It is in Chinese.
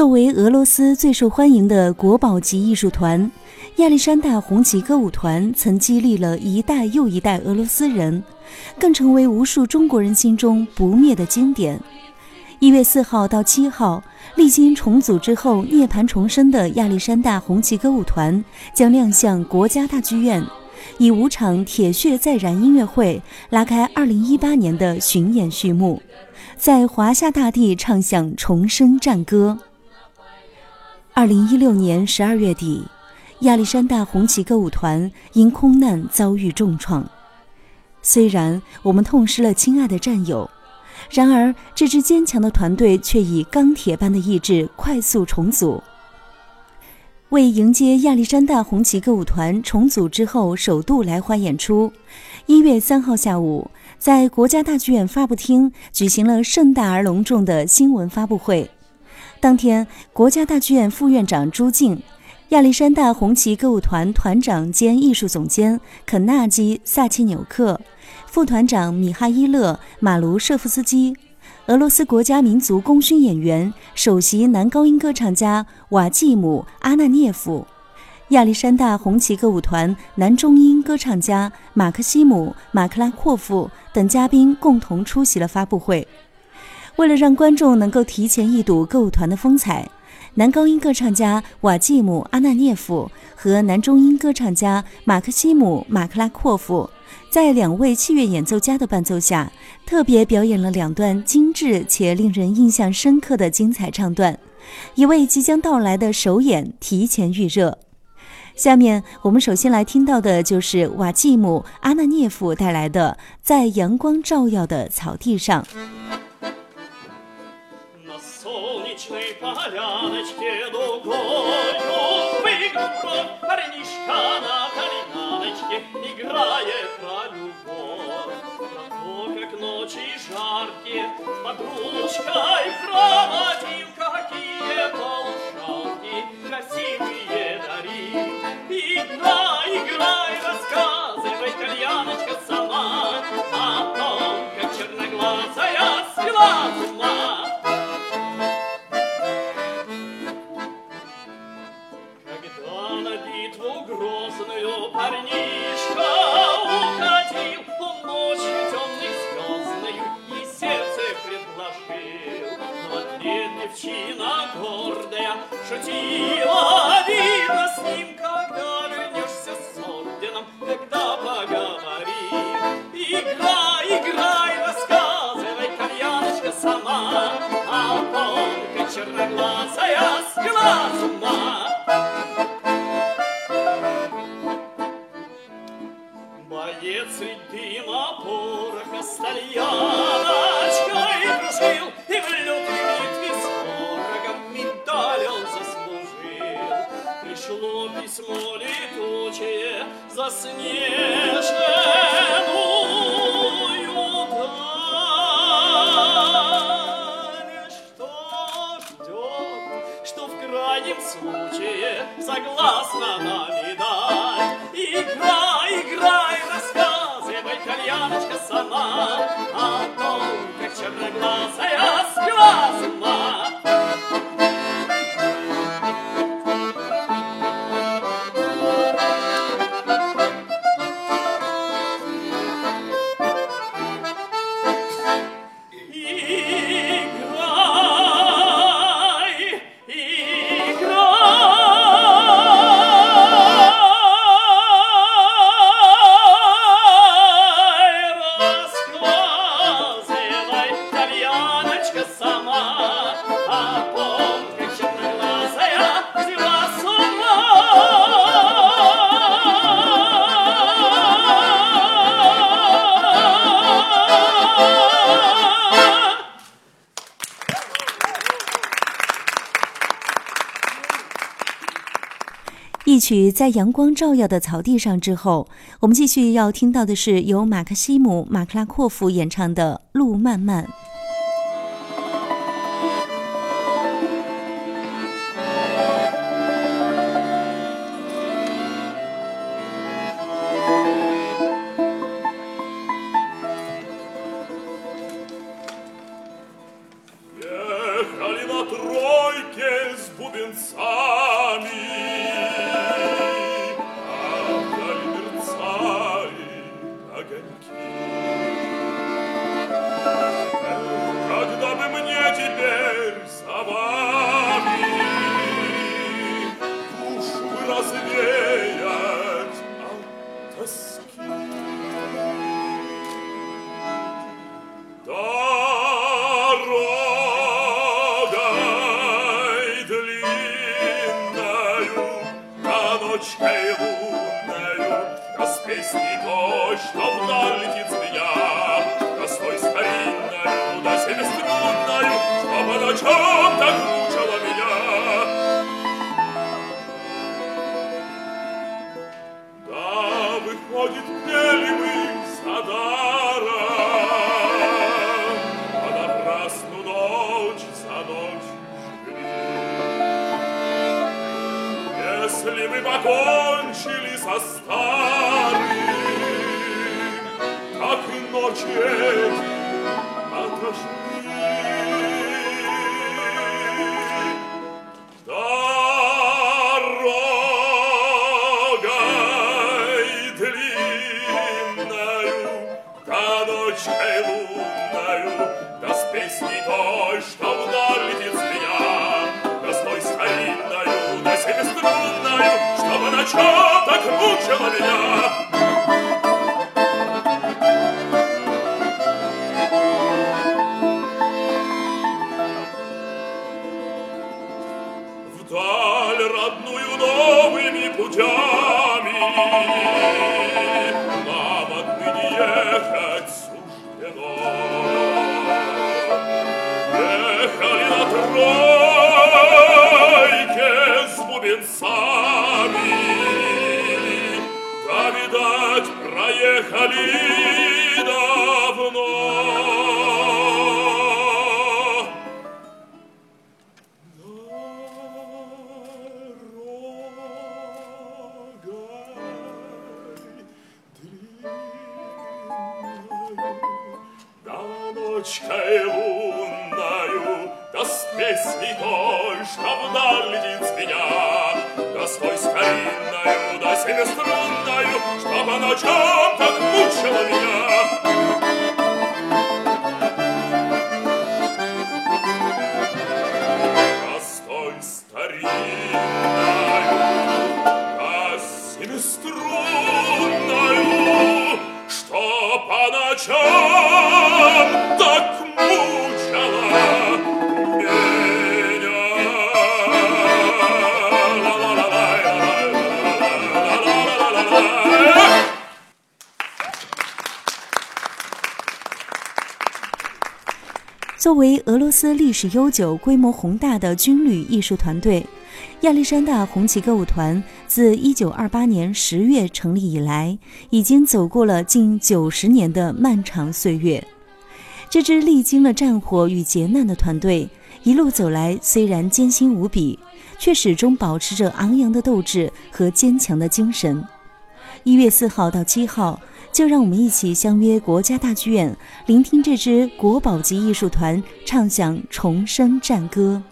作为俄罗斯最受欢迎的国宝级艺术团，亚历山大红旗歌舞团曾激励了一代又一代俄罗斯人，更成为无数中国人心中不灭的经典。一月四号到七号，历经重组之后涅槃重生的亚历山大红旗歌舞团将亮相国家大剧院，以五场《铁血再燃》音乐会拉开二零一八年的巡演序幕，在华夏大地唱响重生战歌。二零一六年十二月底，亚历山大红旗歌舞团因空难遭遇重创。虽然我们痛失了亲爱的战友，然而这支坚强的团队却以钢铁般的意志快速重组。为迎接亚历山大红旗歌舞团重组之后首度来华演出，一月三号下午，在国家大剧院发布厅举行了盛大而隆重的新闻发布会。当天，国家大剧院副院长朱静、亚历山大红旗歌舞团团长兼艺术总监肯纳基·萨切纽克、副团长米哈伊勒·马卢舍夫斯基、俄罗斯国家民族功勋演员、首席男高音歌唱家瓦季姆·阿纳涅夫、亚历山大红旗歌舞团男中音歌唱家马克西姆·马克拉阔夫等嘉宾共同出席了发布会。为了让观众能够提前一睹歌舞团的风采，男高音歌唱家瓦季姆·阿纳涅夫和男中音歌唱家马克西姆·马克拉阔夫在两位器乐演奏家的伴奏下，特别表演了两段精致且令人印象深刻的精彩唱段，也为即将到来的首演提前预热。下面我们首先来听到的就是瓦季姆·阿纳涅夫带来的《在阳光照耀的草地上》。Солнечной поляночке дугою Выгнув парнишка на поляночке Играет про любовь, про то, как ночи жаркие Подружкой проводил, какие полушалки Красивые дарил. Играй, играй, рассказывай, ответ девчина гордая шутила, Видно с ним, когда вернешься с орденом, Когда поговорим. Играй, играй, рассказывай, кальяночка сама, том, как черноглазая свела с ума. Боец средь дыма пороха с сама О том, как черноглазая свела 曲在阳光照耀的草地上之后我们继续要听到的是由马克西姆马克拉阔夫演唱的路漫漫。A Baba. Если мы покончили со старым, так и ночи отошли. 什么呀？Ночкой лунною, да с песней той, что вдаль летит змея, да с той старинною, да семиструнною, что по ночам так мучила меня. 作为俄罗斯历史悠久、规模宏大的军旅艺术团队，亚历山大红旗歌舞团自1928年10月成立以来，已经走过了近90年的漫长岁月。这支历经了战火与劫难的团队，一路走来虽然艰辛无比，却始终保持着昂扬的斗志和坚强的精神。一月四号到七号，就让我们一起相约国家大剧院，聆听这支国宝级艺术团唱响重生战歌。